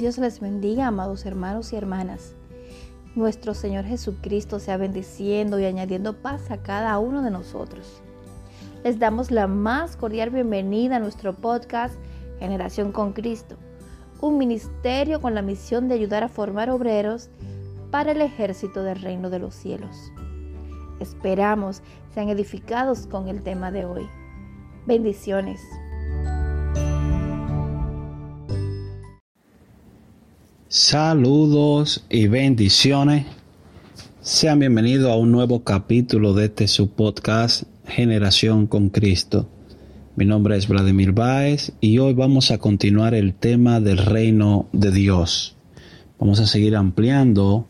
Dios les bendiga, amados hermanos y hermanas. Nuestro Señor Jesucristo sea bendiciendo y añadiendo paz a cada uno de nosotros. Les damos la más cordial bienvenida a nuestro podcast Generación con Cristo, un ministerio con la misión de ayudar a formar obreros para el ejército del reino de los cielos. Esperamos sean edificados con el tema de hoy. Bendiciones. Saludos y bendiciones. Sean bienvenidos a un nuevo capítulo de este su podcast Generación con Cristo. Mi nombre es Vladimir Báez y hoy vamos a continuar el tema del reino de Dios. Vamos a seguir ampliando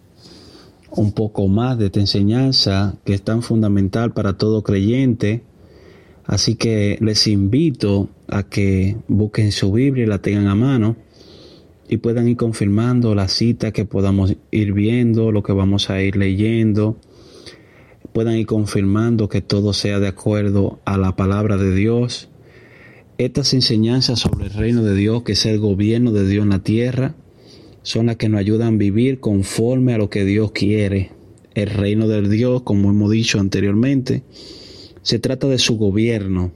un poco más de esta enseñanza que es tan fundamental para todo creyente. Así que les invito a que busquen su Biblia y la tengan a mano y puedan ir confirmando la cita que podamos ir viendo, lo que vamos a ir leyendo, puedan ir confirmando que todo sea de acuerdo a la palabra de Dios. Estas enseñanzas sobre el reino de Dios, que es el gobierno de Dios en la tierra, son las que nos ayudan a vivir conforme a lo que Dios quiere. El reino de Dios, como hemos dicho anteriormente, se trata de su gobierno.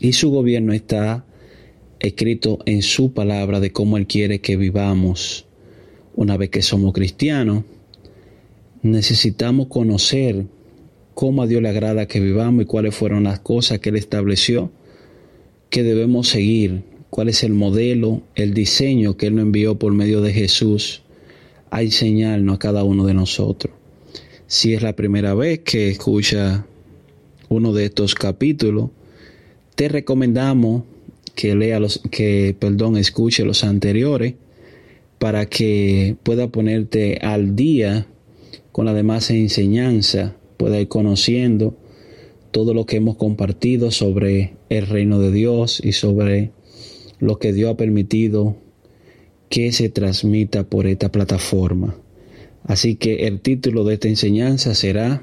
Y su gobierno está escrito en su palabra de cómo Él quiere que vivamos. Una vez que somos cristianos, necesitamos conocer cómo a Dios le agrada que vivamos y cuáles fueron las cosas que Él estableció que debemos seguir, cuál es el modelo, el diseño que Él nos envió por medio de Jesús a enseñarnos a cada uno de nosotros. Si es la primera vez que escucha uno de estos capítulos, te recomendamos que lea los, que, perdón, escuche los anteriores para que pueda ponerte al día con la demás enseñanza, pueda ir conociendo todo lo que hemos compartido sobre el reino de Dios y sobre lo que Dios ha permitido que se transmita por esta plataforma. Así que el título de esta enseñanza será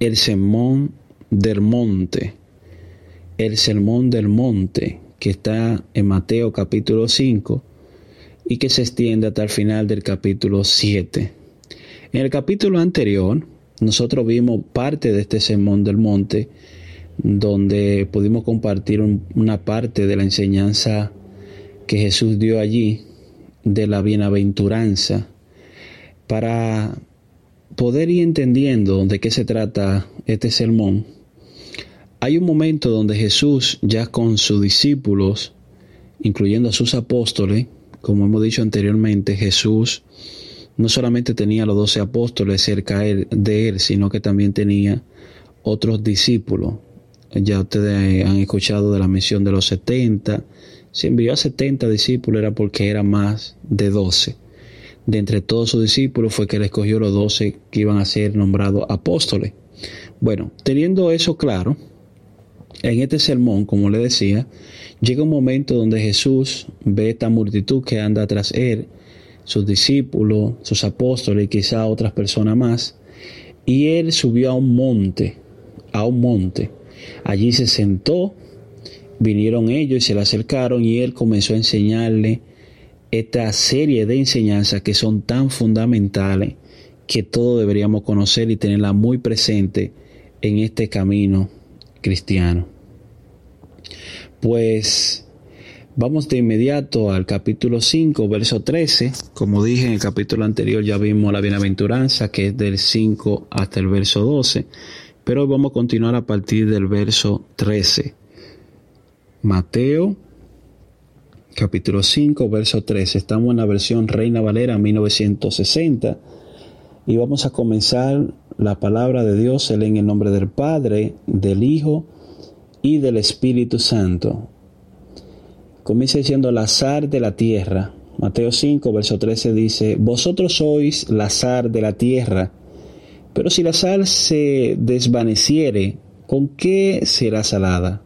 El Sermón del Monte el Sermón del Monte, que está en Mateo capítulo 5 y que se extiende hasta el final del capítulo 7. En el capítulo anterior, nosotros vimos parte de este Sermón del Monte, donde pudimos compartir una parte de la enseñanza que Jesús dio allí de la bienaventuranza para poder ir entendiendo de qué se trata este sermón hay un momento donde Jesús, ya con sus discípulos, incluyendo a sus apóstoles, como hemos dicho anteriormente, Jesús no solamente tenía los doce apóstoles cerca de él, sino que también tenía otros discípulos. Ya ustedes han escuchado de la misión de los setenta. Si envió a setenta discípulos era porque era más de doce. De entre todos sus discípulos fue que él escogió los doce que iban a ser nombrados apóstoles. Bueno, teniendo eso claro, en este sermón, como le decía, llega un momento donde Jesús ve esta multitud que anda tras él, sus discípulos, sus apóstoles y quizá otras personas más, y él subió a un monte, a un monte. Allí se sentó, vinieron ellos y se le acercaron y él comenzó a enseñarle esta serie de enseñanzas que son tan fundamentales que todos deberíamos conocer y tenerla muy presente en este camino cristiano. Pues vamos de inmediato al capítulo 5, verso 13. Como dije en el capítulo anterior ya vimos la bienaventuranza que es del 5 hasta el verso 12, pero vamos a continuar a partir del verso 13. Mateo capítulo 5, verso 13. Estamos en la versión Reina Valera 1960 y vamos a comenzar la palabra de Dios se lee en el nombre del Padre, del Hijo y del Espíritu Santo. Comienza diciendo la azar de la tierra. Mateo 5, verso 13 dice, Vosotros sois la azar de la tierra, pero si la sal se desvaneciere, ¿con qué será salada?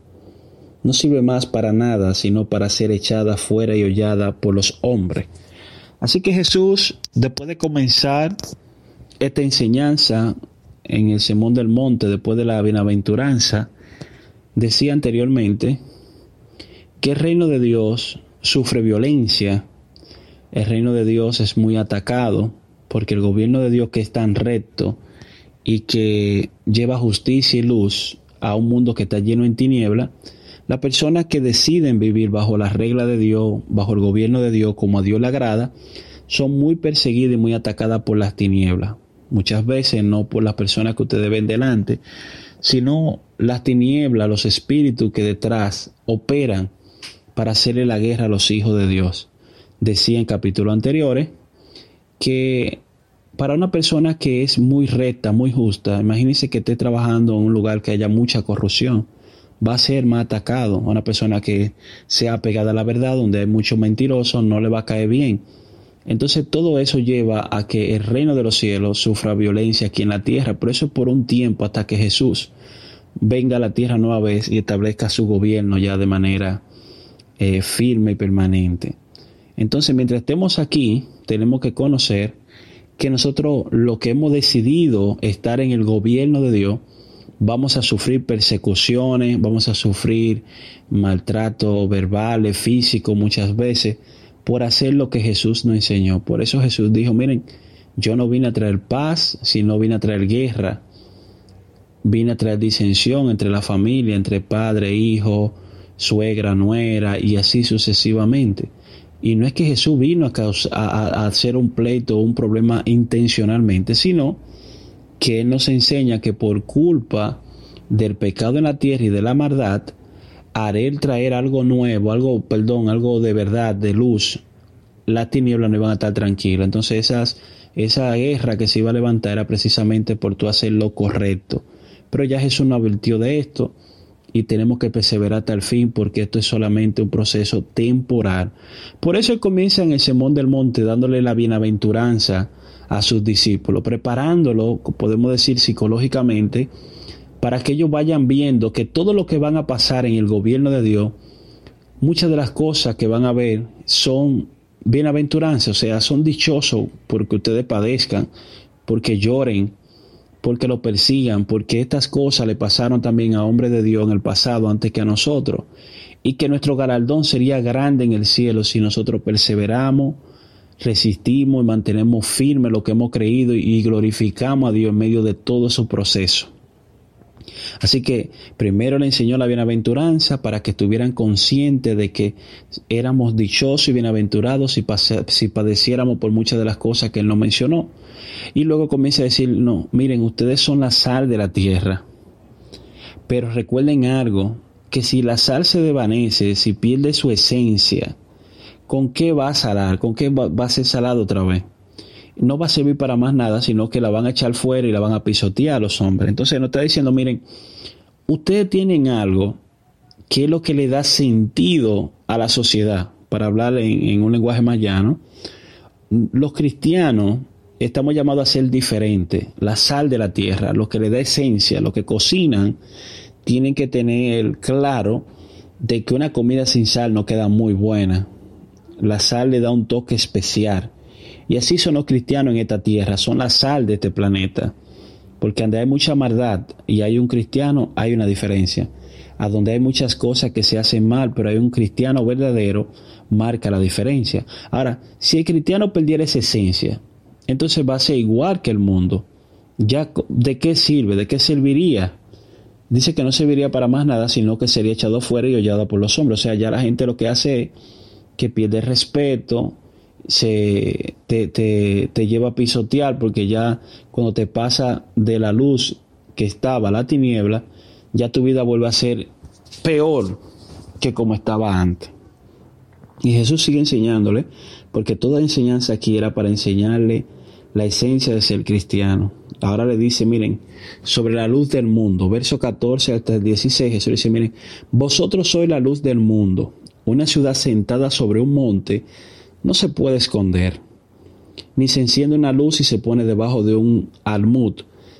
No sirve más para nada, sino para ser echada fuera y hollada por los hombres. Así que Jesús, después de comenzar esta enseñanza en el Sermón del Monte, después de la bienaventuranza, decía anteriormente que el reino de Dios sufre violencia el reino de Dios es muy atacado porque el gobierno de Dios que es tan recto y que lleva justicia y luz a un mundo que está lleno en tiniebla, las personas que deciden vivir bajo la regla de Dios, bajo el gobierno de Dios, como a Dios le agrada, son muy perseguidas y muy atacadas por las tinieblas. Muchas veces no por las personas que ustedes ven delante, sino las tinieblas, los espíritus que detrás operan para hacerle la guerra a los hijos de Dios. Decía en capítulos anteriores que para una persona que es muy recta, muy justa, imagínense que esté trabajando en un lugar que haya mucha corrupción, va a ser más atacado. Una persona que sea apegada a la verdad, donde hay muchos mentirosos, no le va a caer bien. Entonces todo eso lleva a que el reino de los cielos sufra violencia aquí en la tierra. Por eso por un tiempo hasta que Jesús venga a la tierra nueva vez y establezca su gobierno ya de manera eh, firme y permanente. Entonces mientras estemos aquí tenemos que conocer que nosotros lo que hemos decidido estar en el gobierno de Dios, vamos a sufrir persecuciones, vamos a sufrir maltrato verbales, físico muchas veces, por hacer lo que Jesús nos enseñó. Por eso Jesús dijo, miren, yo no vine a traer paz, sino vine a traer guerra. Vine a traer disensión entre la familia, entre padre, hijo, suegra, nuera y así sucesivamente. Y no es que Jesús vino a, hacer un pleito o un problema intencionalmente, sino que Él nos enseña que por culpa del pecado en la tierra y de la maldad, haré traer algo nuevo, algo, perdón, algo de verdad, de luz, las tinieblas no iban a estar tranquilas. Entonces esas, esa guerra que se iba a levantar era precisamente por tú hacer lo correcto. Pero ya Jesús nos advirtió de esto y tenemos que perseverar hasta el fin porque esto es solamente un proceso temporal. Por eso él comienza en el Sermón del Monte dándole la bienaventuranza a sus discípulos, preparándolo, podemos decir psicológicamente, para que ellos vayan viendo que todo lo que van a pasar en el gobierno de Dios, muchas de las cosas que van a ver son bienaventuranzas, o sea, son dichosos porque ustedes padezcan, porque lloren, porque lo persigan, porque estas cosas le pasaron también a hombres de Dios en el pasado antes que a nosotros, y que nuestro galardón sería grande en el cielo si nosotros perseveramos, resistimos y mantenemos firme lo que hemos creído y glorificamos a Dios en medio de todo su proceso. Así que primero le enseñó la bienaventuranza para que estuvieran conscientes de que éramos dichosos y bienaventurados si, si padeciéramos por muchas de las cosas que él nos mencionó. Y luego comienza a decir, no, miren, ustedes son la sal de la tierra. Pero recuerden algo, que si la sal se desvanece, si pierde su esencia, ¿con qué va a salar? ¿Con qué va, a ser salado otra vez? No va a servir para más nada, sino que la van a echar fuera y la van a pisotear a los hombres. Entonces nos está diciendo, miren, ustedes tienen algo que es lo que le da sentido a la sociedad, para hablar en, un lenguaje más llano. Los cristianos estamos llamados a ser diferentes, la sal de la tierra, lo que le da esencia, lo que cocinan, tienen que tener claro de que una comida sin sal no queda muy buena. La sal le da un toque especial. Y así son los cristianos en esta tierra, son la sal de este planeta. Porque donde hay mucha maldad y hay un cristiano, hay una diferencia. A donde hay muchas cosas que se hacen mal, pero hay un cristiano verdadero, marca la diferencia. Ahora, si el cristiano perdiera esa esencia, entonces va a ser igual que el mundo. Ya, ¿de qué sirve? ¿De qué serviría? Dice que no serviría para más nada, sino que sería echado fuera y hollado por los hombres. O sea, ya la gente lo que hace es que pierde respeto, se te, te, lleva a pisotear, porque ya cuando te pasa de la luz que estaba la tiniebla, ya tu vida vuelve a ser peor que como estaba antes. Y Jesús sigue enseñándole, porque toda enseñanza aquí era para enseñarle la esencia de ser cristiano. Ahora le dice, miren, sobre la luz del mundo, verso 14 hasta el 16, Jesús dice, miren, vosotros sois la luz del mundo. Una ciudad sentada sobre un monte no se puede esconder, ni se enciende una luz y se pone debajo de un almud,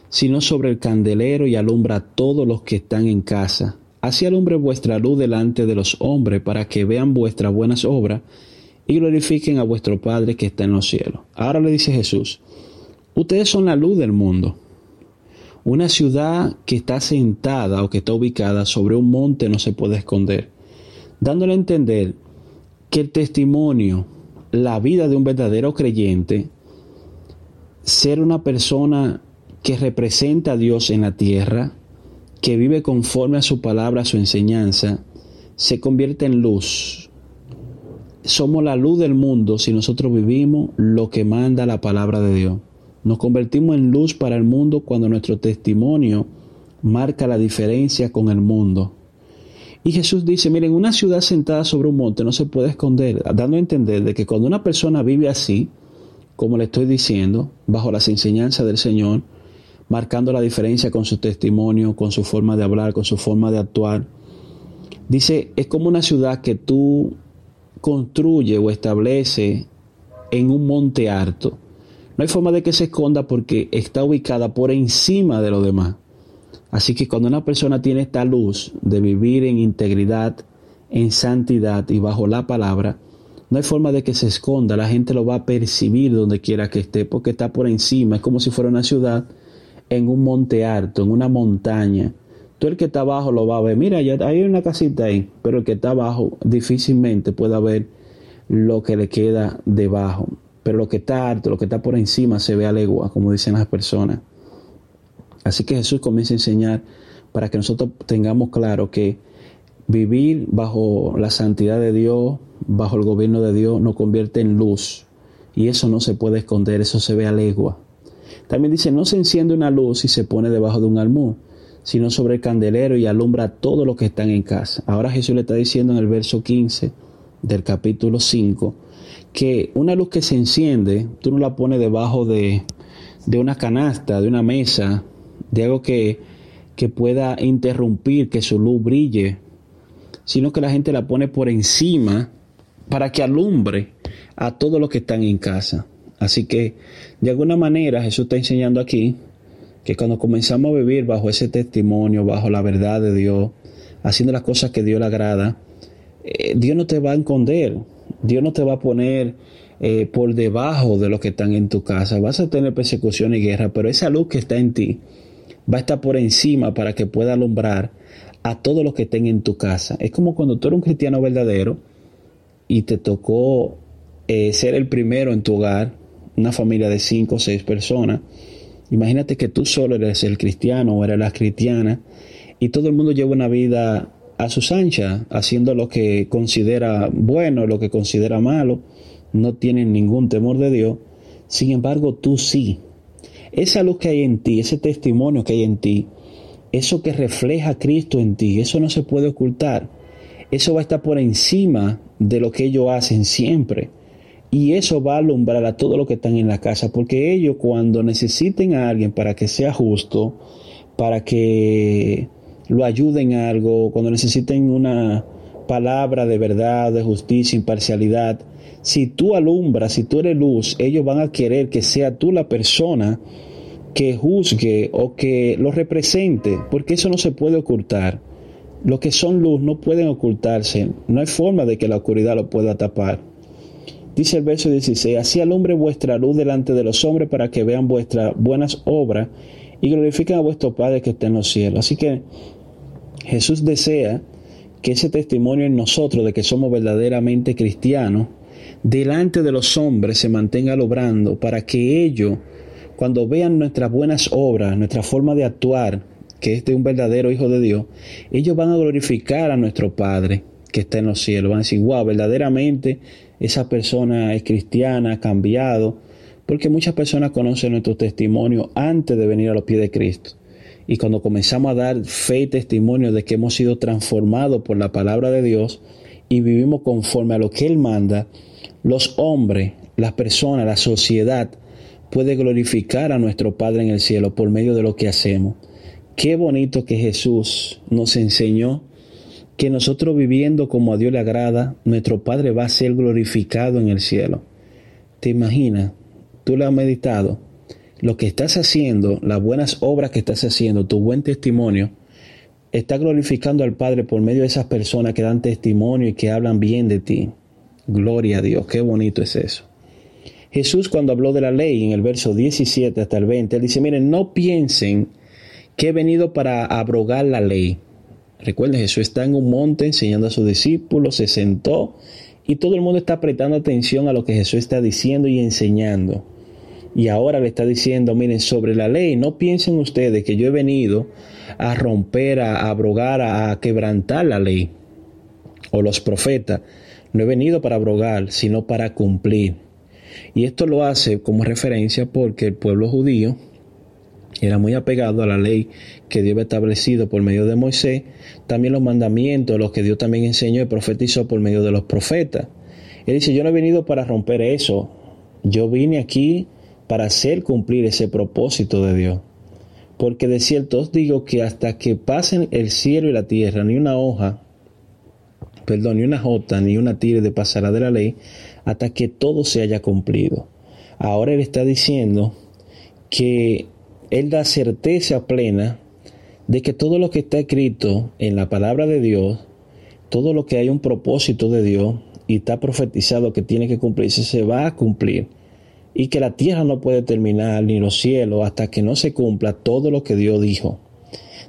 sino sobre el candelero y alumbra a todos los que están en casa. Así alumbre vuestra luz delante de los hombres para que vean vuestras buenas obras y glorifiquen a vuestro Padre que está en los cielos. Ahora le dice Jesús, ustedes son la luz del mundo. Una ciudad que está sentada o que está ubicada sobre un monte no se puede esconder, dándole a entender que el testimonio la vida de un verdadero creyente, ser una persona que representa a Dios en la tierra, que vive conforme a su palabra, a su enseñanza, se convierte en luz. Somos la luz del mundo si nosotros vivimos lo que manda la palabra de Dios. Nos convertimos en luz para el mundo cuando nuestro testimonio marca la diferencia con el mundo. Y Jesús dice, miren, una ciudad sentada sobre un monte no se puede esconder, dando a entender de que cuando una persona vive así, como le estoy diciendo, bajo las enseñanzas del Señor, marcando la diferencia con su testimonio, con su forma de hablar, con su forma de actuar, dice, es como una ciudad que tú construye o establece en un monte alto. No hay forma de que se esconda porque está ubicada por encima de lo demás. Así que cuando una persona tiene esta luz de vivir en integridad, en santidad y bajo la palabra, no hay forma de que se esconda, la gente lo va a percibir donde quiera que esté, porque está por encima, es como si fuera una ciudad en un monte alto, en una montaña. Tú el que está abajo lo va a ver, mira, hay una casita ahí, pero el que está abajo difícilmente pueda ver lo que le queda debajo. Pero lo que está alto, lo que está por encima se ve a legua, como dicen las personas. Así que Jesús comienza a enseñar para que nosotros tengamos claro que vivir bajo la santidad de Dios, bajo el gobierno de Dios, nos convierte en luz. Y eso no se puede esconder, eso se ve a legua. También dice, no se enciende una luz y se pone debajo de un almú, sino sobre el candelero y alumbra a todos los que están en casa. Ahora Jesús le está diciendo en el verso 15 del capítulo 5 que una luz que se enciende, tú no la pones debajo de, de una canasta, de una mesa, de algo que, que pueda interrumpir que su luz brille, sino que la gente la pone por encima para que alumbre a todos los que están en casa. Así que, de alguna manera, Jesús está enseñando aquí que cuando comenzamos a vivir bajo ese testimonio, bajo la verdad de Dios, haciendo las cosas que Dios le agrada, eh, Dios no te va a esconder, Dios no te va a poner eh, por debajo de los que están en tu casa. Vas a tener persecución y guerra, pero esa luz que está en ti va a estar por encima para que pueda alumbrar a todos los que estén en tu casa. Es como cuando tú eres un cristiano verdadero y te tocó eh, ser el primero en tu hogar, una familia de cinco o seis personas. Imagínate que tú solo eres el cristiano o eres la cristiana y todo el mundo lleva una vida a sus anchas, haciendo lo que considera bueno, lo que considera malo, no tienen ningún temor de Dios. Sin embargo, tú sí. Esa luz que hay en ti, ese testimonio que hay en ti, eso que refleja Cristo en ti, eso no se puede ocultar. Eso va a estar por encima de lo que ellos hacen siempre. Y eso va a alumbrar a todos los que están en la casa, porque ellos cuando necesiten a alguien para que sea justo, para que lo ayuden a algo, cuando necesiten una palabra de verdad, de justicia, imparcialidad, si tú alumbras, si tú eres luz, ellos van a querer que sea tú la persona que juzgue o que lo represente, porque eso no se puede ocultar. Los que son luz no pueden ocultarse, no hay forma de que la oscuridad lo pueda tapar. Dice el verso 16, así alumbre vuestra luz delante de los hombres para que vean vuestras buenas obras y glorifiquen a vuestro Padre que está en los cielos. Así que Jesús desea que ese testimonio en nosotros de que somos verdaderamente cristianos, delante de los hombres se mantenga logrando para que ellos cuando vean nuestras buenas obras, nuestra forma de actuar, que es de un verdadero Hijo de Dios, ellos van a glorificar a nuestro Padre que está en los cielos. Van a decir, wow, verdaderamente esa persona es cristiana, ha cambiado, porque muchas personas conocen nuestro testimonio antes de venir a los pies de Cristo. Y cuando comenzamos a dar fe y testimonio de que hemos sido transformados por la palabra de Dios y vivimos conforme a lo que Él manda, los hombres, las personas, la sociedad, puede glorificar a nuestro Padre en el cielo por medio de lo que hacemos. Qué bonito que Jesús nos enseñó que nosotros viviendo como a Dios le agrada, nuestro Padre va a ser glorificado en el cielo. ¿Te imaginas? Tú lo has meditado. Lo que estás haciendo, las buenas obras que estás haciendo, tu buen testimonio, está glorificando al Padre por medio de esas personas que dan testimonio y que hablan bien de ti. Gloria a Dios, qué bonito es eso. Jesús cuando habló de la ley en el verso 17 hasta el 20, él dice, miren, no piensen que he venido para abrogar la ley. Recuerden, Jesús está en un monte enseñando a sus discípulos, se sentó Y todo el mundo está prestando atención a lo que Jesús está diciendo y enseñando. Y ahora le está diciendo, miren, sobre la ley, no piensen ustedes que yo he venido a romper, a abrogar, a quebrantar la ley o los profetas. No he venido para abrogar, sino para cumplir. Y esto lo hace como referencia porque el pueblo judío era muy apegado a la ley que Dios había establecido por medio de Moisés, también los mandamientos, los que Dios también enseñó y profetizó por medio de los profetas. Él dice, yo no he venido para romper eso, yo vine aquí para hacer cumplir ese propósito de Dios. Porque de cierto os digo que hasta que pasen el cielo y la tierra, ni una hoja, perdón, ni una jota, ni una tire de pasará de la ley, hasta que todo se haya cumplido. Ahora él está diciendo que él da certeza plena de que todo lo que está escrito en la palabra de Dios, todo lo que hay un propósito de Dios y está profetizado que tiene que cumplirse, se va a cumplir y que la tierra no puede terminar ni los cielos hasta que no se cumpla todo lo que Dios dijo.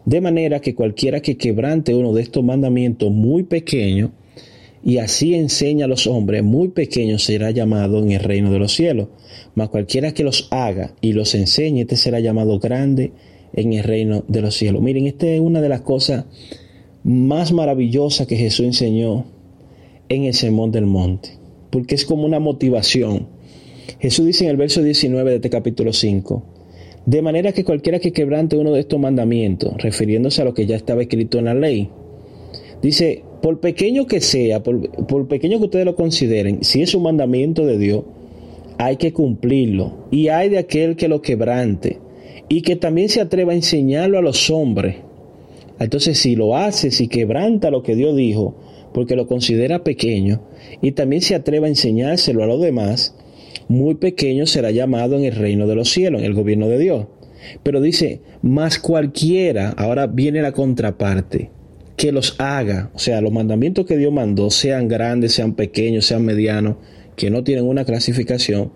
De manera que cualquiera que quebrante uno de estos mandamientos muy pequeños y así enseña a los hombres muy pequeños será llamado en el reino de los cielos. Mas cualquiera que los haga y los enseñe, este será llamado grande en el reino de los cielos. Miren, esta es una de las cosas más maravillosas que Jesús enseñó en el Sermón del Monte, porque es como una motivación Jesús dice en el verso 19 de este capítulo 5, de manera que cualquiera que quebrante uno de estos mandamientos, refiriéndose a lo que ya estaba escrito en la ley, dice, por pequeño que sea, por, por pequeño que ustedes lo consideren, si es un mandamiento de Dios, hay que cumplirlo. Y hay de aquel que lo quebrante y que también se atreva a enseñarlo a los hombres. Entonces, si lo hace, si quebranta lo que Dios dijo, porque lo considera pequeño, y también se atreva a enseñárselo a los demás, muy pequeño será llamado en el reino de los cielos, en el gobierno de Dios. Pero dice, más cualquiera, ahora viene la contraparte, que los haga, o sea, los mandamientos que Dios mandó, sean grandes, sean pequeños, sean medianos, que no tienen una clasificación,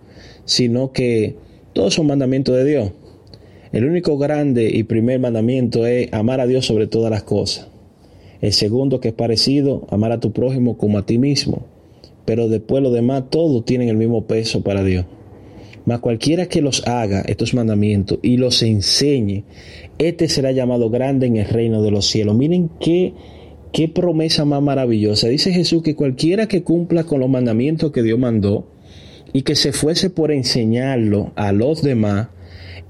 sino que todos son mandamientos de Dios. El único grande y primer mandamiento es amar a Dios sobre todas las cosas. El segundo, que es parecido, amar a tu prójimo como a ti mismo pero después lo demás todos tienen el mismo peso para Dios. Mas cualquiera que los haga, estos mandamientos, y los enseñe, este será llamado grande en el reino de los cielos. Miren qué, qué promesa más maravillosa. Dice Jesús que cualquiera que cumpla con los mandamientos que Dios mandó y que se fuese por enseñarlo a los demás,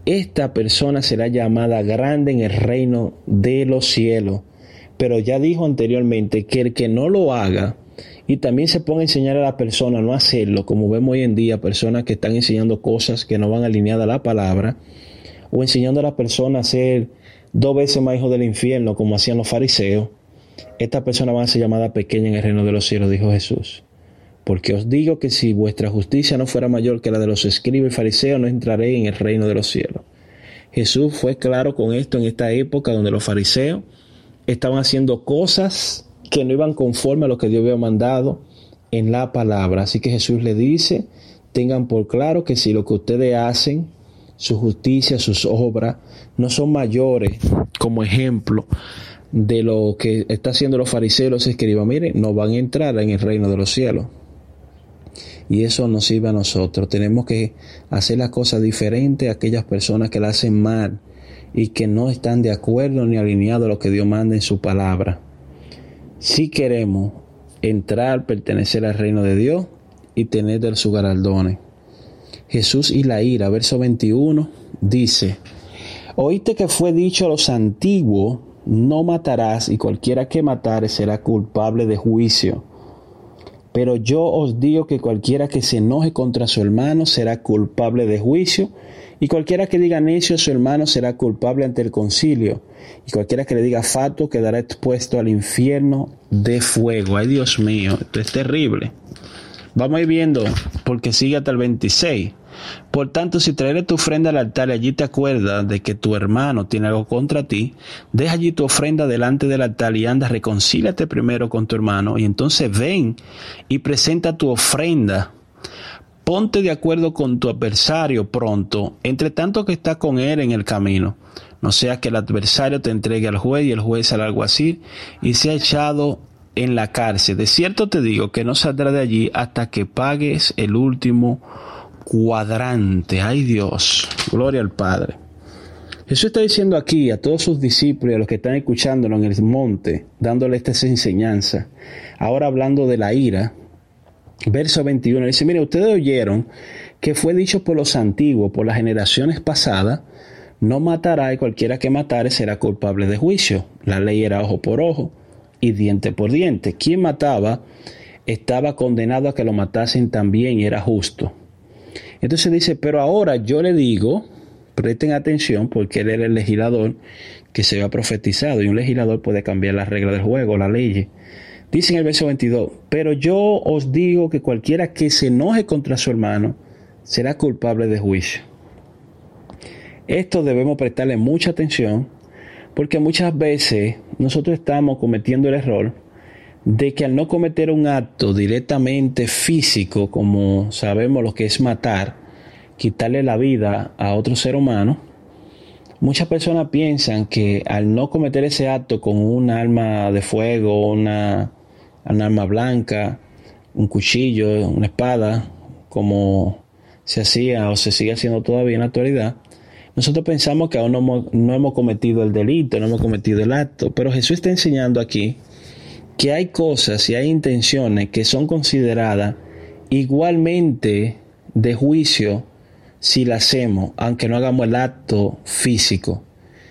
esta persona será llamada grande en el reino de los cielos. Pero ya dijo anteriormente que el que no lo haga, y también se pone a enseñar a la persona no hacerlo, como vemos hoy en día, personas que están enseñando cosas que no van alineadas a la palabra, o enseñando a la persona a ser dos veces más hijo del infierno, como hacían los fariseos. Esta persona va a ser llamada pequeña en el reino de los cielos, dijo Jesús. Porque os digo que si vuestra justicia no fuera mayor que la de los escribas y fariseos, no entraré en el reino de los cielos. Jesús fue claro con esto en esta época donde los fariseos estaban haciendo cosas que no iban conforme a lo que Dios había mandado en la palabra. Así que Jesús le dice, tengan por claro que si lo que ustedes hacen, su justicia, sus obras, no son mayores como ejemplo de lo que está haciendo los fariseos, los escribas, miren, no van a entrar en el reino de los cielos. Y eso nos sirve a nosotros. Tenemos que hacer las cosas diferentes a aquellas personas que la hacen mal y que no están de acuerdo ni alineados a lo que Dios manda en su palabra si queremos entrar, pertenecer al reino de Dios y tener de sus galardones. Jesús y la ira, verso 21, dice, oíste que fue dicho a los antiguos, no matarás y cualquiera que matare será culpable de juicio. Pero yo os digo que cualquiera que se enoje contra su hermano será culpable de juicio y cualquiera que diga necio a su hermano será culpable ante el concilio, y cualquiera que le diga fato quedará expuesto al infierno de fuego. Ay Dios mío, esto es terrible. Vamos a ir viendo, porque sigue hasta el 26. Por tanto, si traeré tu ofrenda al altar y allí te acuerdas de que tu hermano tiene algo contra ti, deja allí tu ofrenda delante del altar y anda, reconcílate primero con tu hermano y entonces ven y presenta tu ofrenda Ponte de acuerdo con tu adversario pronto, entre tanto que está con él en el camino. No sea que el adversario te entregue al juez y el juez al alguacil y sea echado en la cárcel. De cierto te digo que no saldrá de allí hasta que pagues el último cuadrante. Ay Dios, gloria al Padre. Jesús está diciendo aquí a todos sus discípulos y a los que están escuchándolo en el monte, dándole esta enseñanza. Ahora hablando de la ira, verso 21, dice, mire, ustedes oyeron que fue dicho por los antiguos, por las generaciones pasadas, no matará y cualquiera que matare será culpable de juicio. La ley era ojo por ojo y diente por diente. Quien mataba estaba condenado a que lo matasen también y era justo. Entonces dice, pero ahora yo le digo, presten atención porque él era el legislador que se había profetizado y un legislador puede cambiar las reglas del juego, la ley. Dice en el verso 22, pero yo os digo que cualquiera que se enoje contra su hermano será culpable de juicio. Esto debemos prestarle mucha atención porque muchas veces nosotros estamos cometiendo el error de que al no cometer un acto directamente físico, como sabemos lo que es matar, quitarle la vida a otro ser humano, muchas personas piensan que al no cometer ese acto con un arma de fuego, una, un arma blanca, un cuchillo, una espada, como se hacía o se sigue haciendo todavía en la actualidad, nosotros pensamos que aún no hemos, cometido el delito, no hemos cometido el acto, pero Jesús está enseñando aquí que hay cosas y hay intenciones que son consideradas igualmente de juicio si las hacemos, aunque no hagamos el acto físico.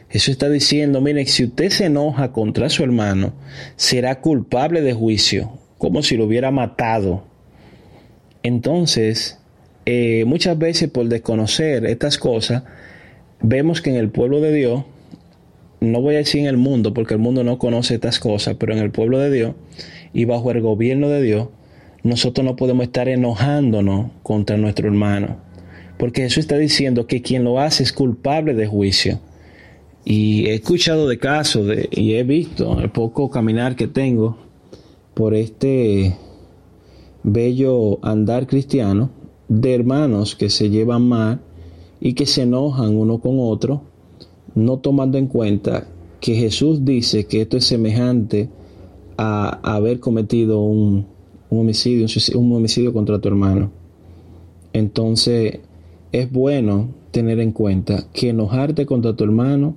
Jesús está diciendo, miren, si usted se enoja contra su hermano, será culpable de juicio, como si lo hubiera matado. Entonces, eh, muchas veces por desconocer estas cosas, vemos que en el pueblo de Dios, no voy a decir en el mundo, porque el mundo no conoce estas cosas, pero en el pueblo de Dios y bajo el gobierno de Dios, nosotros no podemos estar enojándonos contra nuestro hermano, porque Jesús está diciendo que quien lo hace es culpable de juicio. Y he escuchado de casos y he visto el poco caminar que tengo por este bello andar cristiano de hermanos que se llevan mal y que se enojan uno con otro, no tomando en cuenta que Jesús dice que esto es semejante a, haber cometido un, homicidio, un homicidio contra tu hermano. Entonces, es bueno tener en cuenta que enojarte contra tu hermano,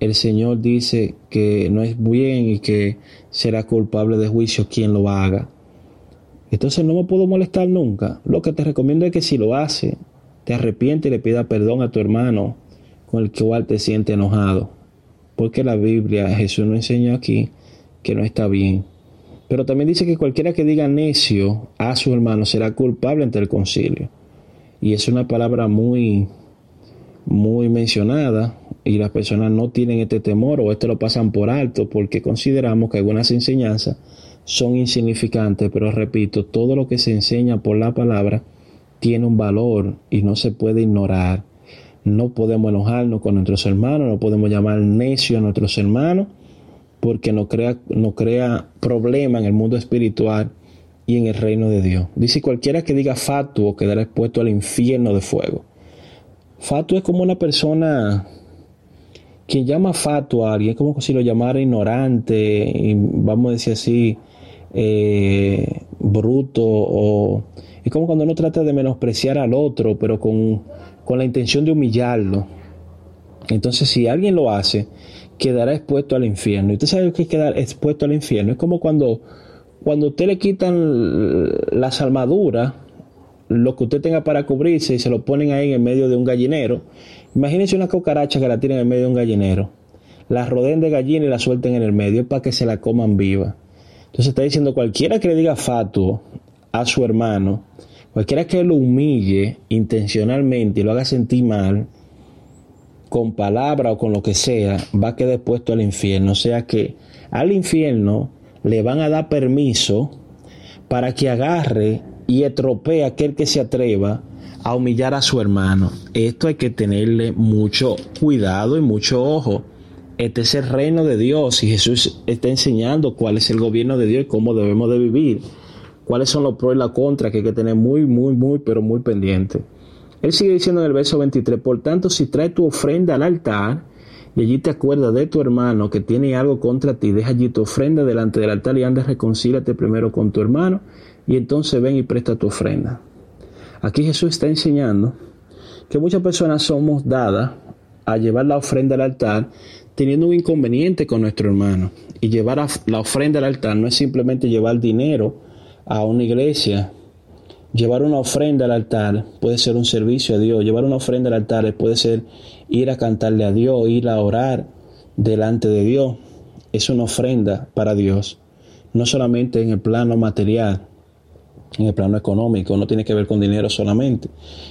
el Señor dice que no es bien y que será culpable de juicio quien lo haga. Entonces no me puedo molestar nunca. Lo que te recomiendo es que si lo hace, te arrepiente y le pida perdón a tu hermano con el cual te siente enojado. Porque la Biblia, Jesús nos enseña aquí que no está bien. Pero también dice que cualquiera que diga necio a su hermano será culpable ante el concilio. Y es una palabra muy, muy mencionada y las personas no tienen este temor o esto lo pasan por alto porque consideramos que algunas enseñanzas son insignificantes, pero repito, todo lo que se enseña por la palabra tiene un valor y no se puede ignorar. No podemos enojarnos con nuestros hermanos, no podemos llamar necio a nuestros hermanos, porque no crea, no crea problema en el mundo espiritual y en el reino de Dios. Dice cualquiera que diga fatuo quedará expuesto al infierno de fuego. Fatuo es como una persona quien llama fatuo a alguien, es como si lo llamara ignorante, y vamos a decir así, eh, bruto o es como cuando uno trata de menospreciar al otro, pero con, la intención de humillarlo. Entonces, si alguien lo hace, quedará expuesto al infierno. Y usted sabe que es quedar expuesto al infierno. Es como cuando, cuando usted le quitan las armaduras, lo que usted tenga para cubrirse, y se lo ponen ahí en medio de un gallinero. Imagínense una cucaracha que la tienen en medio de un gallinero. La rodeen de gallina y la suelten en el medio. Para que se la coman viva. Entonces está diciendo cualquiera que le diga fatuo a su hermano, cualquiera que lo humille intencionalmente y lo haga sentir mal, con palabra o con lo que sea, va a quedar expuesto al infierno. O sea que al infierno le van a dar permiso para que agarre y estropee a aquel que se atreva a humillar a su hermano. Esto hay que tenerle mucho cuidado y mucho ojo. Este es el reino de Dios y Jesús está enseñando cuál es el gobierno de Dios y cómo debemos de vivir cuáles son los pros y las contras que hay que tener muy, muy, muy, pero muy pendiente. Él sigue diciendo en el verso 23, por tanto, si trae tu ofrenda al altar y allí te acuerdas de tu hermano que tiene algo contra ti, deja allí tu ofrenda delante del altar y anda, reconcílate primero con tu hermano y entonces ven y presta tu ofrenda. Aquí Jesús está enseñando que muchas personas somos dadas a llevar la ofrenda al altar teniendo un inconveniente con nuestro hermano. Y llevar la ofrenda al altar no es simplemente llevar dinero a una iglesia. Llevar una ofrenda al altar puede ser un servicio a Dios. Llevar una ofrenda al altar puede ser ir a cantarle a Dios, ir a orar delante de Dios. Es una ofrenda para Dios. No solamente en el plano material, en el plano económico, no tiene que ver con dinero solamente.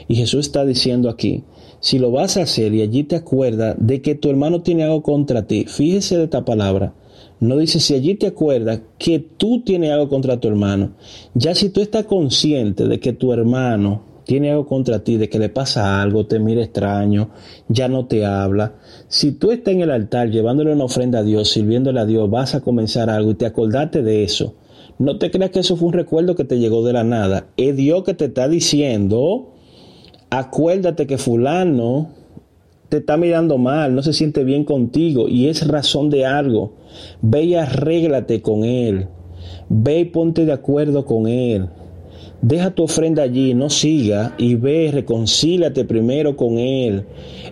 Y Jesús está diciendo aquí, si lo vas a hacer y allí te acuerdas de que tu hermano tiene algo contra ti, fíjese de esta palabra, no dice si allí te acuerdas que tú tienes algo contra tu hermano, ya si tú estás consciente de que tu hermano tiene algo contra ti, de que le pasa algo, te mira extraño, ya no te habla. Si tú estás en el altar llevándole una ofrenda a Dios, sirviéndole a Dios, vas a comenzar algo y te acordaste de eso no te creas que eso fue un recuerdo que te llegó de la nada. Es Dios que te está diciendo, acuérdate que fulano te está mirando mal, no se siente bien contigo y es razón de algo. Ve y arréglate con él. Ve y ponte de acuerdo con él. Deja tu ofrenda allí, no siga y ve, reconcílate primero con Él.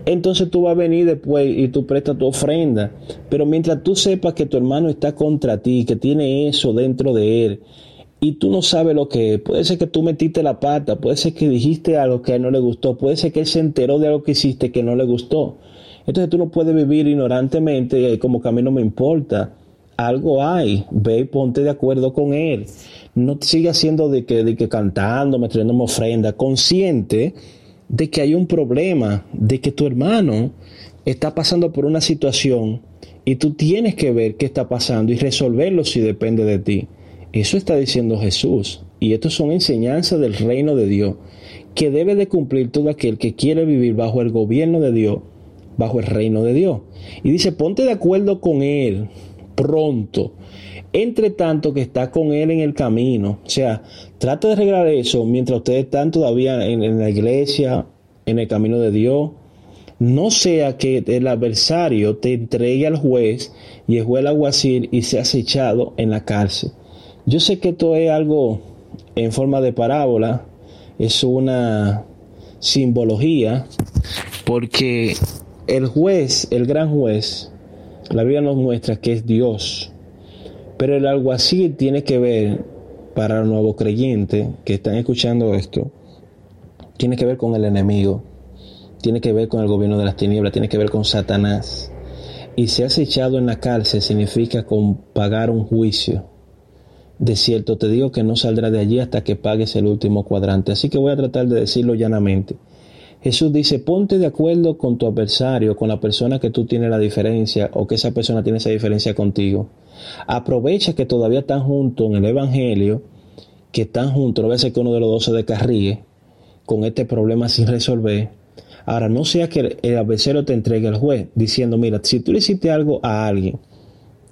Entonces tú vas a venir después y tú prestas tu ofrenda. Pero mientras tú sepas que tu hermano está contra ti, que tiene eso dentro de Él, y tú no sabes lo que es, puede ser que tú metiste la pata, puede ser que dijiste algo que a él no le gustó, puede ser que él se enteró de algo que hiciste que no le gustó. Entonces tú no puedes vivir ignorantemente como que a mí no me importa algo hay, ve y ponte de acuerdo con él. No siga haciendo de que, de que cantando, metiéndome ofrenda, consciente de que hay un problema, de que tu hermano está pasando por una situación y tú tienes que ver qué está pasando y resolverlo si depende de ti. Eso está diciendo Jesús. Y esto son enseñanzas del reino de Dios que debe de cumplir todo aquel que quiere vivir bajo el gobierno de Dios, bajo el reino de Dios. Y dice, ponte de acuerdo con Él pronto. Entre tanto que está con Él en el camino. O sea, trata de arreglar eso mientras ustedes están todavía en, la iglesia, en el camino de Dios. No sea que el adversario te entregue al juez y el juez y seas echado en la cárcel. Yo sé que esto es algo en forma de parábola, es una simbología, porque el juez, el gran juez, la Biblia nos muestra que es Dios. Pero el alguacil tiene que ver, para los nuevos creyentes que están escuchando esto, tiene que ver con el enemigo, tiene que ver con el gobierno de las tinieblas, tiene que ver con Satanás. Y se has echado en la cárcel significa con pagar un juicio. De cierto te digo que no saldrá de allí hasta que pagues el último cuadrante. Así que voy a tratar de decirlo llanamente. Jesús dice, ponte de acuerdo con tu adversario, con la persona que tú tienes la diferencia o que esa persona tiene esa diferencia contigo. Aprovecha que todavía están juntos en el Evangelio, que están juntos, no a veces que uno de los dos se descarríe con este problema sin resolver. Ahora, no sea que el adversario te entregue al juez diciendo, mira, si tú le hiciste algo a alguien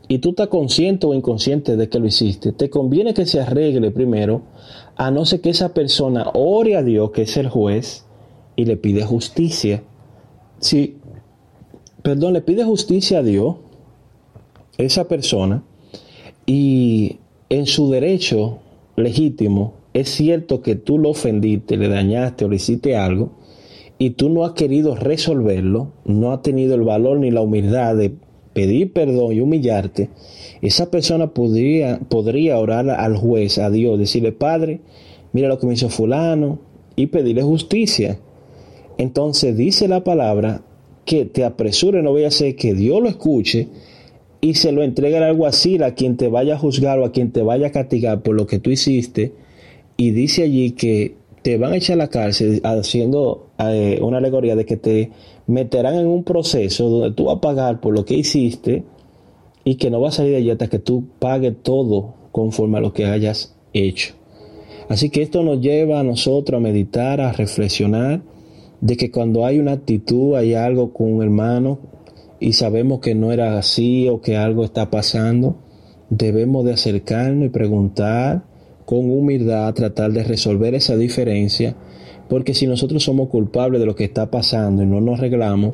y tú estás consciente o inconsciente de que lo hiciste, te conviene que se arregle primero, a no ser que esa persona ore a Dios, que es el juez, y le pide justicia. Si, perdón, le pide justicia a Dios, esa persona, y en su derecho legítimo, es cierto que tú lo ofendiste, le dañaste o le hiciste algo, y tú no has querido resolverlo, no has tenido el valor ni la humildad de pedir perdón y humillarte, esa persona podría, podría orar al juez, a Dios, decirle, Padre, mira lo que me hizo fulano, y pedirle justicia. Entonces dice la palabra que te apresure, no voy a hacer que Dios lo escuche y se lo entregue al alguacil a quien te vaya a juzgar o a quien te vaya a castigar por lo que tú hiciste. Y dice allí que te van a echar a la cárcel haciendo eh, una alegoría de que te meterán en un proceso donde tú vas a pagar por lo que hiciste y que no va a salir de allí hasta que tú pagues todo conforme a lo que hayas hecho. Así que esto nos lleva a nosotros a meditar, a reflexionar de que cuando hay una actitud, hay algo con un hermano y sabemos que no era así o que algo está pasando, debemos de acercarnos y preguntar con humildad, tratar de resolver esa diferencia, porque si nosotros somos culpables de lo que está pasando y no nos arreglamos,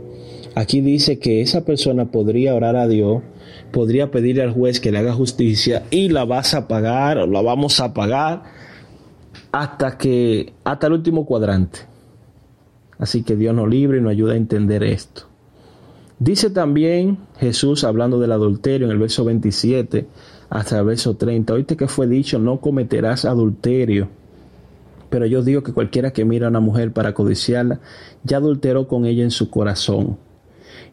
Aquí dice que esa persona podría orar a Dios, podría pedirle al juez que le haga justicia y la vas a pagar o la vamos a pagar hasta que hasta el último cuadrante. Así que Dios nos libre y nos ayuda a entender esto. Dice también Jesús hablando del adulterio en el verso 27 hasta el verso 30. Oíste que fue dicho, no cometerás adulterio. Pero yo digo que cualquiera que mira a una mujer para codiciarla, ya adulteró con ella en su corazón.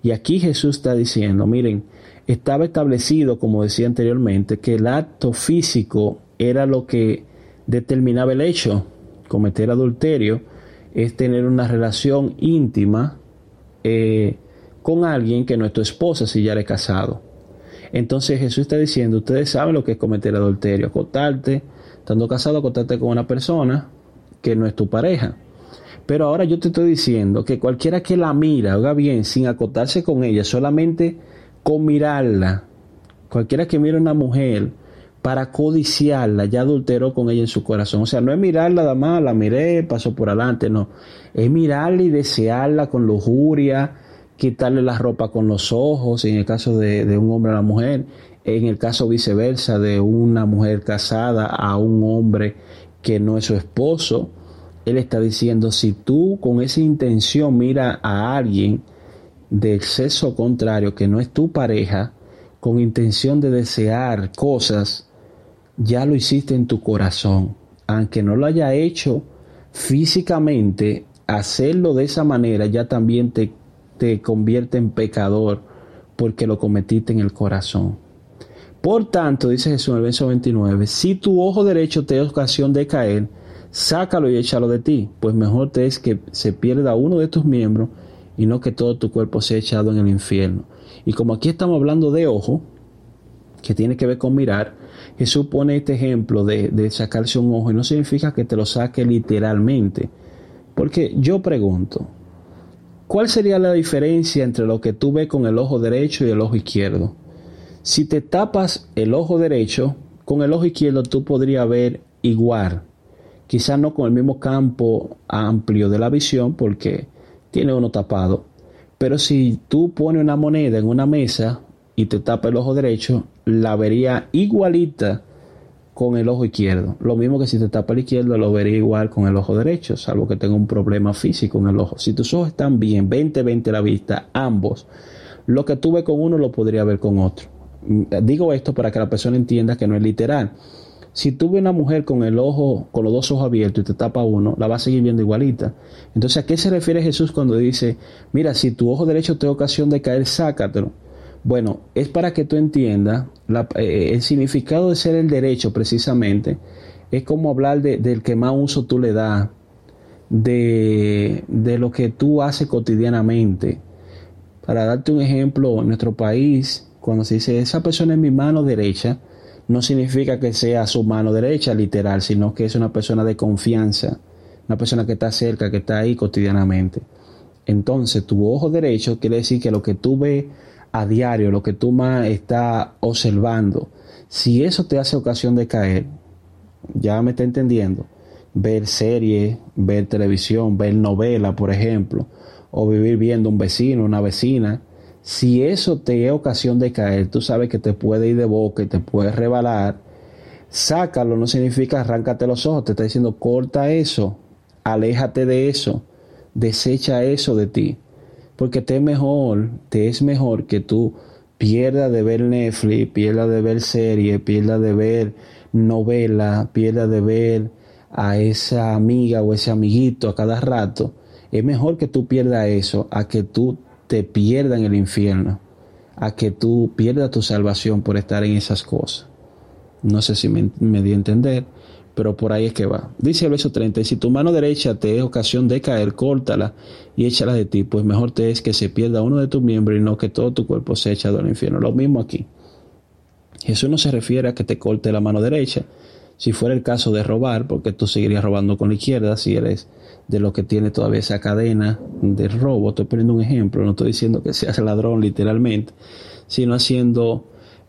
Y aquí Jesús está diciendo, miren, estaba establecido, como decía anteriormente, que el acto físico era lo que determinaba el hecho. Cometer adulterio es tener una relación íntima eh, con alguien que no es tu esposa si ya eres casado. Entonces Jesús está diciendo, ustedes saben lo que es cometer adulterio, acostarte, estando casado, acostarte con una persona que no es tu pareja. Pero ahora yo te estoy diciendo que cualquiera que la mira, haga bien, sin acotarse con ella, solamente con mirarla, cualquiera que mire a una mujer para codiciarla, ya adulteró con ella en su corazón. O sea, no es mirarla nada más, la miré, pasó por adelante, no. Es mirarla y desearla con lujuria, quitarle la ropa con los ojos, en el caso de, de un hombre a la mujer, en el caso viceversa, de una mujer casada a un hombre que no es su esposo. Él está diciendo, si tú con esa intención mira a alguien del sexo contrario que no es tu pareja, con intención de desear cosas, ya lo hiciste en tu corazón. Aunque no lo haya hecho físicamente, hacerlo de esa manera ya también te, te convierte en pecador porque lo cometiste en el corazón. Por tanto, dice Jesús en el verso 29, si tu ojo derecho te da ocasión de caer, sácalo y échalo de ti, pues mejor te es que se pierda uno de tus miembros y no que todo tu cuerpo sea echado en el infierno. Y como aquí estamos hablando de ojo, que tiene que ver con mirar, Jesús pone este ejemplo de, de sacarse un ojo y no significa que te lo saque literalmente. Porque yo pregunto, ¿cuál sería la diferencia entre lo que tú ves con el ojo derecho y el ojo izquierdo? Si te tapas el ojo derecho, con el ojo izquierdo tú podrías ver igual, quizás no con el mismo campo amplio de la visión porque tiene uno tapado. Pero si tú pones una moneda en una mesa y te tapas el ojo derecho, la vería igualita con el ojo izquierdo. Lo mismo que si te tapa el izquierdo, lo vería igual con el ojo derecho, salvo que tenga un problema físico en el ojo. Si tus ojos están bien, 20-20 la vista, ambos, lo que tú ves con uno lo podría ver con otro. Digo esto para que la persona entienda que no es literal. Si tú ves una mujer con el ojo, con los dos ojos abiertos y te tapa uno, la va a seguir viendo igualita. Entonces, ¿a qué se refiere Jesús cuando dice, mira, si tu ojo derecho te da ocasión de caer, sácatelo? Bueno, es para que tú entiendas eh, el significado de ser el derecho precisamente. Es como hablar de, del que más uso tú le das, de, de lo que tú haces cotidianamente. Para darte un ejemplo, en nuestro país, cuando se dice esa persona es mi mano derecha, no significa que sea su mano derecha literal, sino que es una persona de confianza, una persona que está cerca, que está ahí cotidianamente. Entonces, tu ojo derecho quiere decir que lo que tú ves a diario, lo que tú más estás observando, si eso te hace ocasión de caer, ya me está entendiendo, ver series, ver televisión, ver novela, por ejemplo, o vivir viendo un vecino, una vecina, si eso te es ocasión de caer, tú sabes que te puede ir de boca y te puede rebalar. Sácalo no significa arráncate los ojos, te está diciendo corta eso, aléjate de eso, desecha eso de ti. Porque te es mejor, te es mejor que tú pierdas de ver Netflix, pierdas de ver serie, pierdas de ver novela, pierdas de ver a esa amiga o ese amiguito a cada rato. Es mejor que tú pierdas eso a que tú te pierda en el infierno, a que tú pierdas tu salvación por estar en esas cosas. No sé si me, di a entender, pero por ahí es que va. Dice el verso 30, y si tu mano derecha te es ocasión de caer, córtala y échala de ti, pues mejor te es que se pierda uno de tus miembros y no que todo tu cuerpo se eche al infierno. Lo mismo aquí. Jesús no se refiere a que te corte la mano derecha, si fuera el caso de robar, porque tú seguirías robando con la izquierda si eres de lo que tiene todavía esa cadena de robo. Estoy poniendo un ejemplo, no estoy diciendo que seas ladrón literalmente, sino haciendo,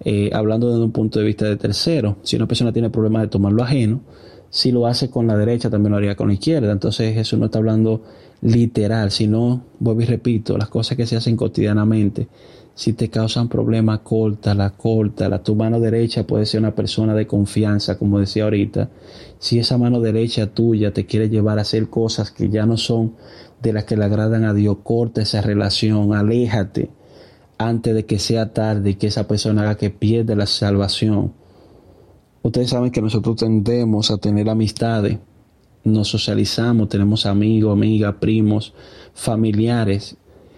eh, hablando desde un punto de vista de tercero. Si una persona tiene problemas de tomar lo ajeno, si lo hace con la derecha, también lo haría con la izquierda. Entonces Jesús no está hablando literal, sino, vuelvo y repito, las cosas que se hacen cotidianamente. Si te causan problemas, córtala, córtala. Tu mano derecha puede ser una persona de confianza, como decía ahorita. Si esa mano derecha tuya te quiere llevar a hacer cosas que ya no son de las que le agradan a Dios, corta esa relación, aléjate antes de que sea tarde y que esa persona haga que pierda la salvación. Ustedes saben que nosotros tendemos a tener amistades, nos socializamos, tenemos amigos, amigas, primos, familiares,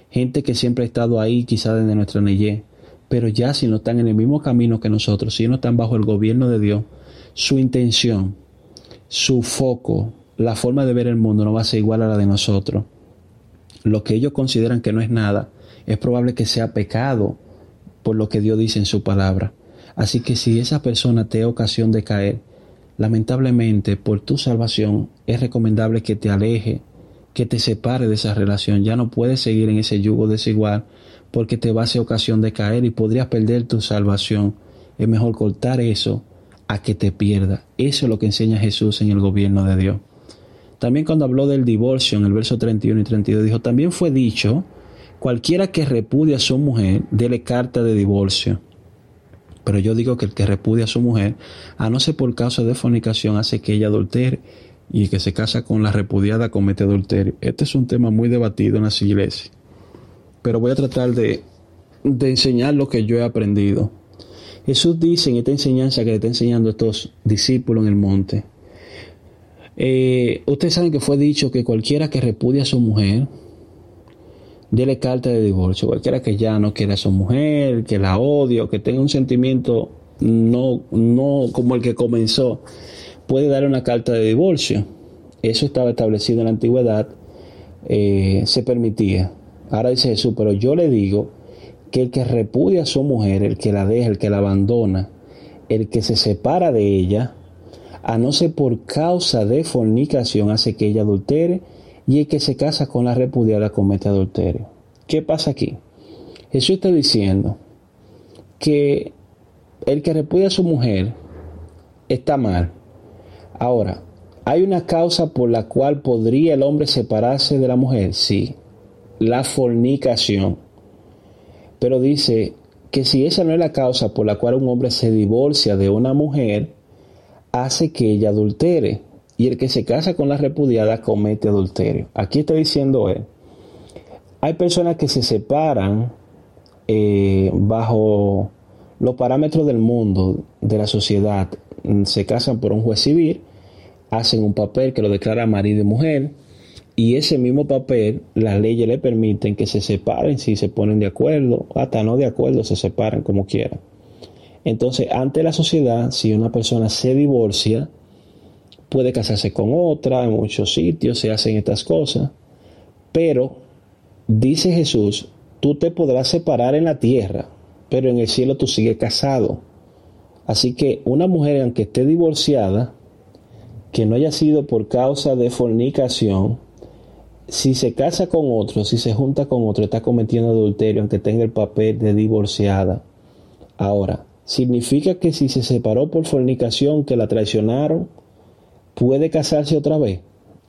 gente que siempre ha estado ahí quizás desde nuestra niñez, pero ya si no están en el mismo camino que nosotros, si no están bajo el gobierno de Dios, su intención, su foco, la forma de ver el mundo no va a ser igual a la de nosotros. Lo que ellos consideran que no es nada, es probable que sea pecado por lo que Dios dice en su palabra. Así que si esa persona te da ocasión de caer, lamentablemente por tu salvación es recomendable que te aleje, que te separe de esa relación. Ya no puedes seguir en ese yugo desigual porque te va a ser ocasión de caer y podrías perder tu salvación. Es mejor cortar eso a que te pierda. Eso es lo que enseña Jesús en el gobierno de Dios. También cuando habló del divorcio en el verso 31 y 32 dijo, también fue dicho, Cualquiera que repudia a su mujer, dele carta de divorcio. Pero yo digo que el que repudia a su mujer, a no ser por causa de fornicación, hace que ella adultere y el que se casa con la repudiada comete adulterio. Este es un tema muy debatido en las iglesias. Pero voy a tratar de, de enseñar lo que yo he aprendido. Jesús dice en esta enseñanza que le está enseñando a estos discípulos en el monte. Eh, ustedes saben que fue dicho que cualquiera que repudia a su mujer, dele carta de divorcio. Cualquiera que ya no quiera a su mujer, que la odie que tenga un sentimiento no, no como el que comenzó, puede dar una carta de divorcio. Eso estaba establecido en la antigüedad, eh, se permitía. Ahora dice Jesús, pero yo le digo que el que repudia a su mujer, el que la deja, el que la abandona, el que se separa de ella, a no ser por causa de fornicación, hace que ella adultere y el que se casa con la repudiada comete adulterio. ¿Qué pasa aquí? Jesús está diciendo que el que repudia a su mujer está mal. Ahora, ¿hay una causa por la cual podría el hombre separarse de la mujer? Sí, la fornicación. Pero dice que si esa no es la causa por la cual un hombre se divorcia de una mujer, hace que ella adultere y el que se casa con la repudiada comete adulterio. Aquí está diciendo él, hay personas que se separan eh, bajo los parámetros del mundo, de la sociedad, se casan por un juez civil, hacen un papel que lo declara marido y mujer, y ese mismo papel, las leyes le permiten que se separen si se ponen de acuerdo, hasta no de acuerdo, se separan como quieran. Entonces, ante la sociedad, si una persona se divorcia, puede casarse con otra, en muchos sitios se hacen estas cosas, pero dice Jesús, tú te podrás separar en la tierra, pero en el cielo tú sigues casado. Así que una mujer, aunque esté divorciada, que no haya sido por causa de fornicación, si se casa con otro, si se junta con otro, está cometiendo adulterio, aunque tenga el papel de divorciada. Ahora, significa que si se separó por fornicación, que la traicionaron, puede casarse otra vez.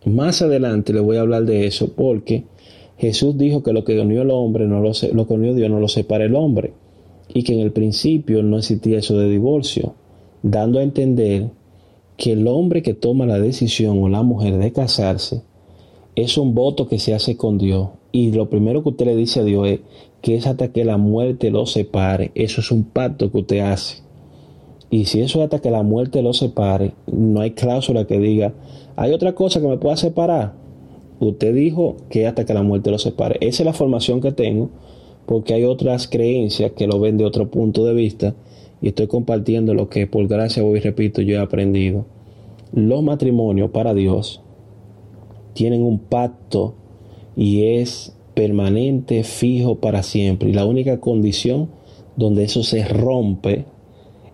Más adelante le voy a hablar de eso porque Jesús dijo que lo que unió el hombre no lo, lo que unió Dios no lo separa el hombre y que en el principio no existía eso de divorcio, dando a entender que el hombre que toma la decisión o la mujer de casarse es un voto que se hace con Dios y lo primero que usted le dice a Dios es que es hasta que la muerte lo separe, eso es un pacto que usted hace. Y si eso es hasta que la muerte lo separe, no hay cláusula que diga, hay otra cosa que me pueda separar. Usted dijo que hasta que la muerte lo separe. Esa es la formación que tengo, porque hay otras creencias que lo ven de otro punto de vista y estoy compartiendo lo que por gracia, hoy repito, yo he aprendido. Los matrimonios para Dios tienen un pacto y es permanente, fijo para siempre. Y la única condición donde eso se rompe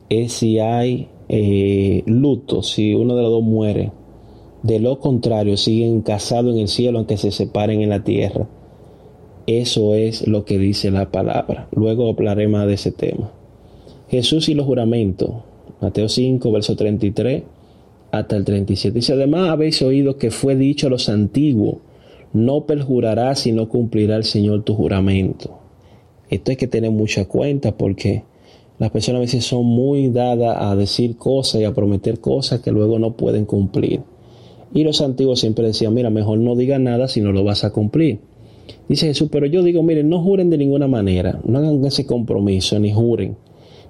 es si hay eh, luto, si uno de los dos muere. De lo contrario, siguen casados en el cielo aunque se separen en la tierra. Eso es lo que dice la palabra. Luego hablaré más de ese tema. Jesús y los juramentos. Mateo 5, verso 33 hasta el 37. Dice, además habéis oído que fue dicho a los antiguos, no perjurarás y no cumplirá el Señor tu juramento. Esto hay que tener mucha cuenta porque las personas a veces son muy dadas a decir cosas y a prometer cosas que luego no pueden cumplir. Y los antiguos siempre decían, mira, mejor no digas nada si no lo vas a cumplir. Dice Jesús, pero yo digo, miren, no juren de ninguna manera, no hagan ese compromiso, ni juren,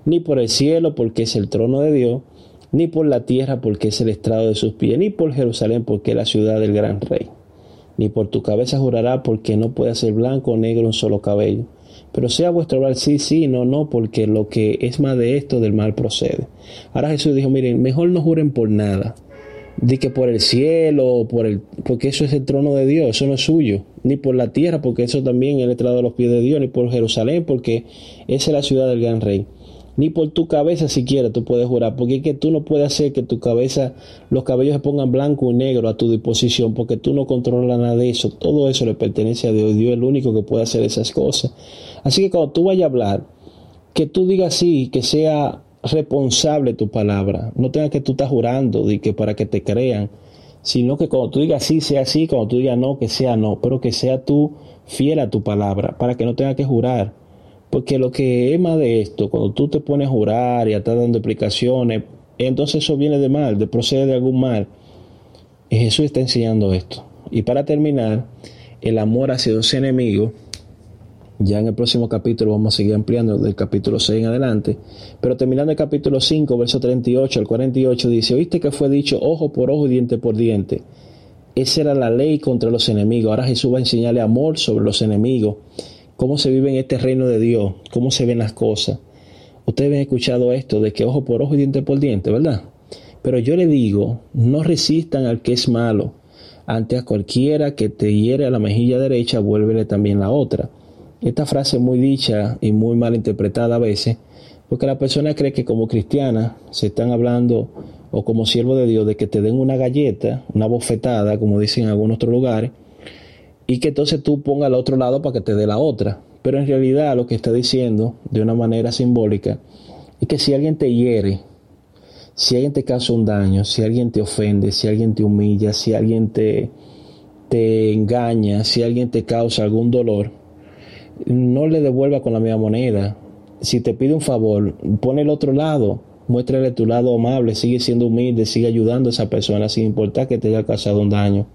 ni por el cielo porque es el trono de Dios, ni por la tierra porque es el estrado de sus pies, ni por Jerusalén porque es la ciudad del gran rey. Ni por tu cabeza jurará porque no puede ser blanco o negro un solo cabello. Pero sea vuestro hablar sí, sí, no, no, porque lo que es más de esto del mal procede. Ahora Jesús dijo, miren, mejor no juren por nada. Di que por el cielo, por el, porque eso es el trono de Dios, eso no es suyo. Ni por la tierra, porque eso también es el estrado de los pies de Dios, ni por Jerusalén, porque esa es la ciudad del gran rey ni por tu cabeza siquiera tú puedes jurar, porque es que tú no puedes hacer que tu cabeza, los cabellos se pongan blanco y negro a tu disposición, porque tú no controlas nada de eso, todo eso le pertenece a Dios, Dios es el único que puede hacer esas cosas. Así que cuando tú vayas a hablar, que tú digas sí, que sea responsable tu palabra, no tengas que tú estás jurando de que para que te crean, sino que cuando tú digas sí, sea sí, cuando tú digas no, que sea no, pero que sea tú fiel a tu palabra, para que no tengas que jurar porque lo que más de esto, cuando tú te pones a jurar y a estar dando explicaciones, entonces eso viene de mal, de procede de algún mal. Y Jesús está enseñando esto. Y para terminar, el amor hacia los enemigos, ya en el próximo capítulo vamos a seguir ampliando del capítulo 6 en adelante, pero terminando el capítulo 5, verso 38 al 48, dice, oíste que fue dicho ojo por ojo y diente por diente. Esa era la ley contra los enemigos. Ahora Jesús va a enseñarle amor sobre los enemigos cómo se vive en este reino de Dios, cómo se ven las cosas. Ustedes han escuchado esto de que ojo por ojo y diente por diente, ¿verdad? Pero yo le digo, no resistan al que es malo. Ante a cualquiera que te hiere a la mejilla derecha, vuélvele también la otra. Esta frase es muy dicha y muy mal interpretada a veces, porque la persona cree que como cristiana se están hablando, o como siervo de Dios, de que te den una galleta, una bofetada, como dicen en algunos otros lugares, y que entonces tú pongas al otro lado para que te dé la otra. Pero en realidad lo que está diciendo de una manera simbólica es que si alguien te hiere, si alguien te causa un daño, si alguien te ofende, si alguien te humilla, si alguien te, te engaña, si alguien te causa algún dolor, no le devuelva con la misma moneda. Si te pide un favor, pone el otro lado, muéstrale tu lado amable, sigue siendo humilde, sigue ayudando a esa persona sin importar que te haya causado un daño.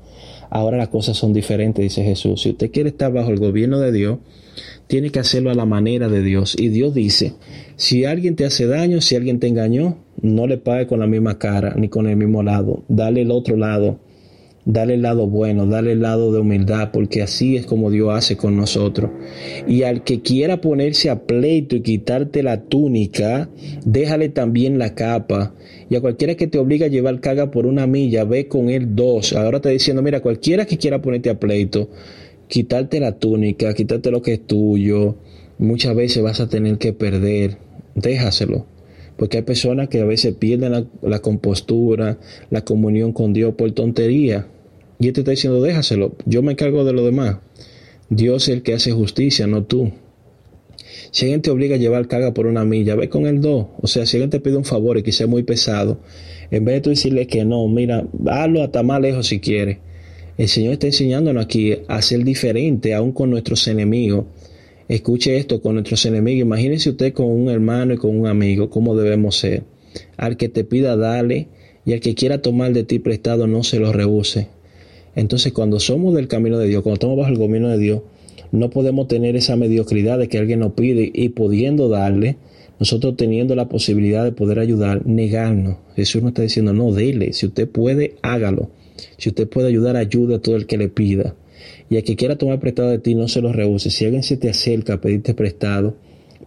Ahora las cosas son diferentes, dice Jesús. Si usted quiere estar bajo el gobierno de Dios, tiene que hacerlo a la manera de Dios. Y Dios dice, si alguien te hace daño, si alguien te engañó, no le pague con la misma cara ni con el mismo lado. Dale el otro lado Dale el lado bueno, dale el lado de humildad, porque así es como Dios hace con nosotros. Y al que quiera ponerse a pleito y quitarte la túnica, déjale también la capa. Y a cualquiera que te obliga a llevar carga por una milla, ve con él dos. Ahora está diciendo, mira, cualquiera que quiera ponerte a pleito, quitarte la túnica, quitarte lo que es tuyo, muchas veces vas a tener que perder. Déjaselo porque hay personas que a veces pierden la, compostura, la comunión con Dios por tontería. Y Él te está diciendo, déjaselo, yo me encargo de lo demás. Dios es el que hace justicia, no tú. Si alguien te obliga a llevar carga por una milla, ve con el dos. O sea, si alguien te pide un favor y que sea muy pesado, en vez de tú decirle que no, mira, hazlo hasta más lejos si quieres. El Señor está enseñándonos aquí a ser diferente aún con nuestros enemigos. Escuche esto con nuestros enemigos. Imagínese usted con un hermano y con un amigo, cómo debemos ser. Al que te pida, dale, y al que quiera tomar de ti prestado, no se lo rehúse. Entonces, cuando somos del camino de Dios, cuando estamos bajo el gobierno de Dios, no podemos tener esa mediocridad de que alguien nos pide y pudiendo darle, nosotros teniendo la posibilidad de poder ayudar, negarnos. Jesús nos está diciendo, no, dele. Si usted puede, hágalo. Si usted puede ayudar, ayude a todo el que le pida. Y a que quiera tomar prestado de ti, no se lo rehúse. Si alguien se te acerca a pedirte prestado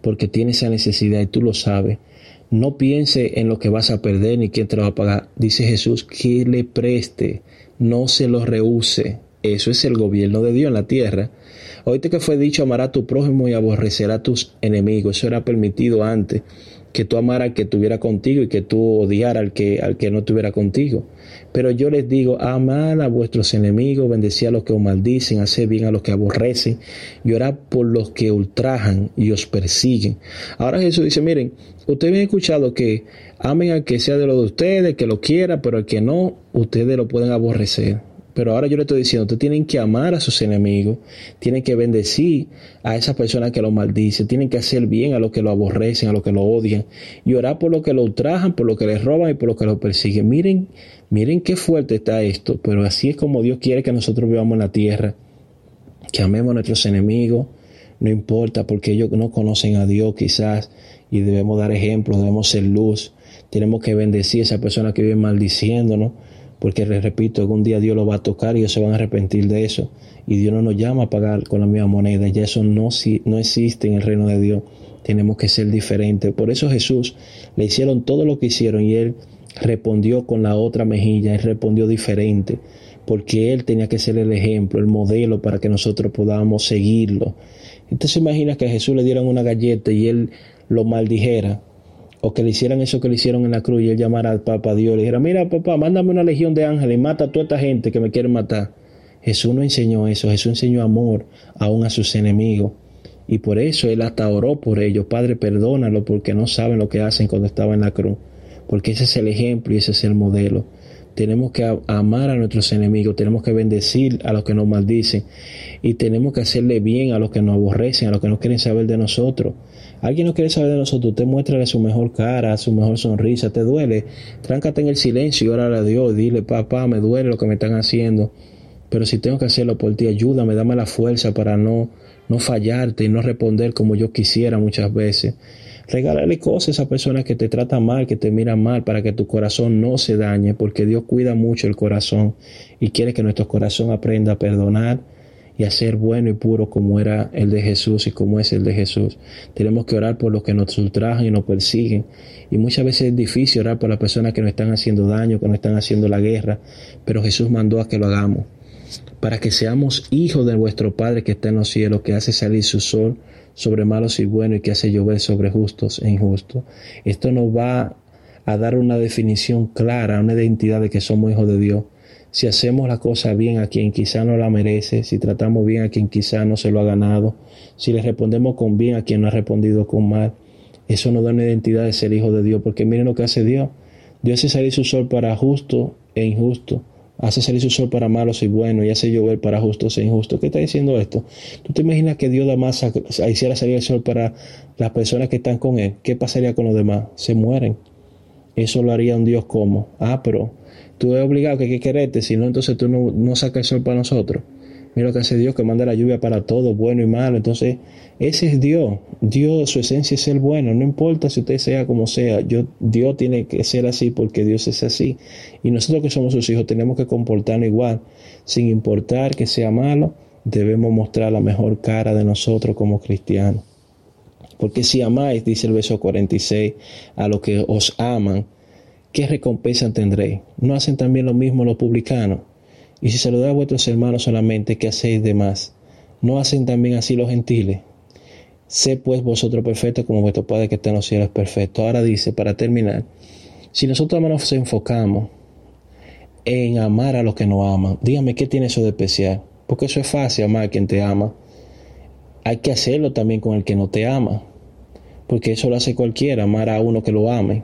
porque tiene esa necesidad y tú lo sabes, no piense en lo que vas a perder ni quién te lo va a pagar. Dice Jesús que le preste, no se lo rehúse. Eso es el gobierno de Dios en la tierra. Oíste que fue dicho, amará a tu prójimo y aborrecerá a tus enemigos. Eso era permitido antes. Que tú amaras al que estuviera contigo y que tú odiaras al que, al que no estuviera contigo. Pero yo les digo, amad a vuestros enemigos, bendecid a los que os maldicen, haced bien a los que aborrecen, llorad por los que ultrajan y os persiguen. Ahora Jesús dice, miren, ustedes han escuchado que amen al que sea de lo de ustedes, que lo quiera, pero al que no, ustedes lo pueden aborrecer. Pero ahora yo le estoy diciendo, ustedes tienen que amar a sus enemigos, tienen que bendecir a esas personas que lo maldicen, tienen que hacer bien a los que lo aborrecen, a los que lo odian, y orar por los que lo ultrajan, por los que les roban y por los que lo persiguen. Miren, miren qué fuerte está esto, pero así es como Dios quiere que nosotros vivamos en la tierra, que amemos a nuestros enemigos, no importa porque ellos no conocen a Dios quizás, y debemos dar ejemplo, debemos ser luz, tenemos que bendecir a esas personas que viven maldiciéndonos porque les repito, algún día Dios lo va a tocar y ellos se van a arrepentir de eso. Y Dios no nos llama a pagar con la misma moneda, ya eso no, no existe en el reino de Dios. Tenemos que ser diferentes. Por eso Jesús le hicieron todo lo que hicieron y él respondió con la otra mejilla, él respondió diferente, porque él tenía que ser el ejemplo, el modelo para que nosotros podamos seguirlo. Entonces imagina que a Jesús le dieran una galleta y él lo maldijera o que le hicieran eso que le hicieron en la cruz y él llamara al Papa Dios y le dijera, mira papá, mándame una legión de ángeles y mata a toda esta gente que me quiere matar. Jesús no enseñó eso, Jesús enseñó amor aún a sus enemigos. Y por eso él hasta oró por ellos, Padre, perdónalo porque no saben lo que hacen cuando estaba en la cruz. Porque ese es el ejemplo y ese es el modelo. Tenemos que amar a nuestros enemigos, tenemos que bendecir a los que nos maldicen y tenemos que hacerle bien a los que nos aborrecen, a los que no quieren saber de nosotros. Alguien no quiere saber de nosotros, usted muéstrale su mejor cara, su mejor sonrisa, te duele, tráncate en el silencio y órale a Dios, dile, papá, me duele lo que me están haciendo, pero si tengo que hacerlo por ti, ayúdame, dame la fuerza para no, no fallarte y no responder como yo quisiera muchas veces. Regálale cosas a esa persona que te trata mal, que te mira mal, para que tu corazón no se dañe, porque Dios cuida mucho el corazón y quiere que nuestro corazón aprenda a perdonar y a ser bueno y puro como era el de Jesús y como es el de Jesús. Tenemos que orar por los que nos ultrajan y nos persiguen. Y muchas veces es difícil orar por las personas que nos están haciendo daño, que nos están haciendo la guerra, pero Jesús mandó a que lo hagamos. Para que seamos hijos de vuestro Padre que está en los cielos, que hace salir su sol sobre malos y buenos y que hace llover sobre justos e injustos. Esto nos va a dar una definición clara, una identidad de que somos hijos de Dios. Si hacemos la cosa bien a quien quizá no la merece, si tratamos bien a quien quizá no se lo ha ganado, si le respondemos con bien a quien no ha respondido con mal, eso nos da una identidad de ser hijo de Dios, porque miren lo que hace Dios. Dios hace salir su sol para justo e injusto hace salir su sol para malos y buenos y hace llover para justos e injustos. ¿Qué está diciendo esto? ¿Tú te imaginas que Dios más hiciera salir el sol para las personas que están con Él? ¿Qué pasaría con los demás? Se mueren. Eso lo haría un Dios como. Ah, pero tú eres obligado que hay que quererte, si no, entonces tú no, no sacas el sol para nosotros. Mira lo que hace Dios, que manda la lluvia para todo, bueno y malo. Entonces, ese es Dios. Dios, su esencia es ser bueno. No importa si usted sea como sea. Yo, Dios tiene que ser así porque Dios es así. Y nosotros que somos sus hijos tenemos que comportarnos igual. Sin importar que sea malo, debemos mostrar la mejor cara de nosotros como cristianos. Porque si amáis, dice el verso 46, a los que os aman, ¿qué recompensa tendréis? ¿No hacen también lo mismo los publicanos? Y si saludáis a vuestros hermanos solamente, ¿qué hacéis de más? ¿No hacen también así los gentiles? Sé pues vosotros perfectos como vuestro Padre que está en los cielos perfecto. Ahora dice, para terminar, si nosotros nos enfocamos en amar a los que nos aman, dígame qué tiene eso de especial. Porque eso es fácil, amar a quien te ama. Hay que hacerlo también con el que no te ama. Porque eso lo hace cualquiera, amar a uno que lo ame.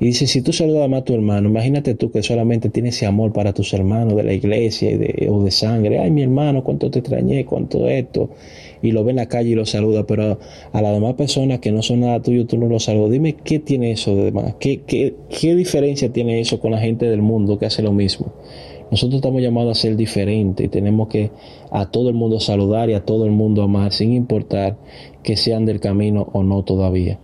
Y dice, si tú saludas a tu hermano, imagínate tú que solamente tienes ese amor para tus hermanos de la iglesia y de, o de sangre. Ay, mi hermano, cuánto te extrañé, cuánto esto. Y lo ve en la calle y lo saluda, pero a las demás personas que no son nada tuyo, tú no lo saludas. Dime, ¿qué tiene eso de demás? ¿Qué, qué, qué diferencia tiene eso con la gente del mundo que hace lo mismo? Nosotros estamos llamados a ser diferentes y tenemos que a todo el mundo saludar y a todo el mundo amar, sin importar que sean del camino o no todavía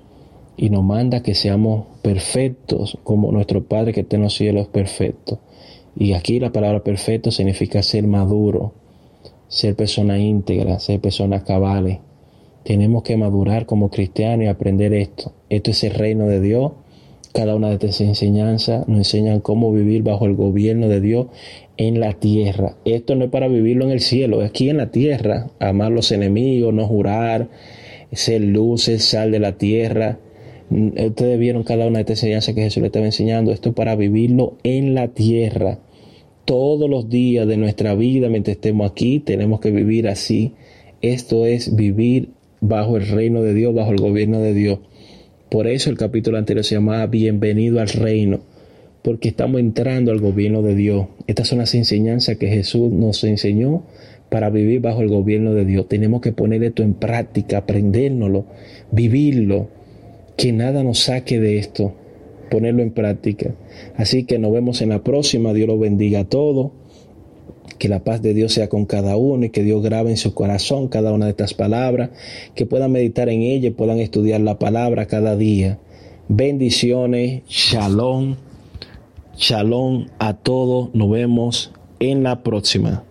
y nos manda que seamos perfectos como nuestro Padre que está en los cielos es perfecto. Y aquí la palabra perfecto significa ser maduro, ser persona íntegra, ser persona cabales. Tenemos que madurar como cristianos y aprender esto. Esto es el reino de Dios. Cada una de estas enseñanzas nos enseñan cómo vivir bajo el gobierno de Dios en la tierra. Esto no es para vivirlo en el cielo, es aquí en la tierra. Amar los enemigos, no jurar, ser luz, ser sal de la tierra ustedes vieron cada una de estas enseñanzas que Jesús le estaba enseñando. Esto es para vivirlo en la tierra. Todos los días de nuestra vida, mientras estemos aquí, tenemos que vivir así. Esto es vivir bajo el reino de Dios, bajo el gobierno de Dios. Por eso el capítulo anterior se llamaba Bienvenido al reino, porque estamos entrando al gobierno de Dios. Estas son las enseñanzas que Jesús nos enseñó para vivir bajo el gobierno de Dios. Tenemos que poner esto en práctica, aprendérnoslo, vivirlo que nada nos saque de esto, ponerlo en práctica. Así que nos vemos en la próxima. Dios lo bendiga a todos. Que la paz de Dios sea con cada uno y que Dios grabe en su corazón cada una de estas palabras, que puedan meditar en ella y puedan estudiar la palabra cada día. Bendiciones, shalom, shalom a todos. Nos vemos en la próxima.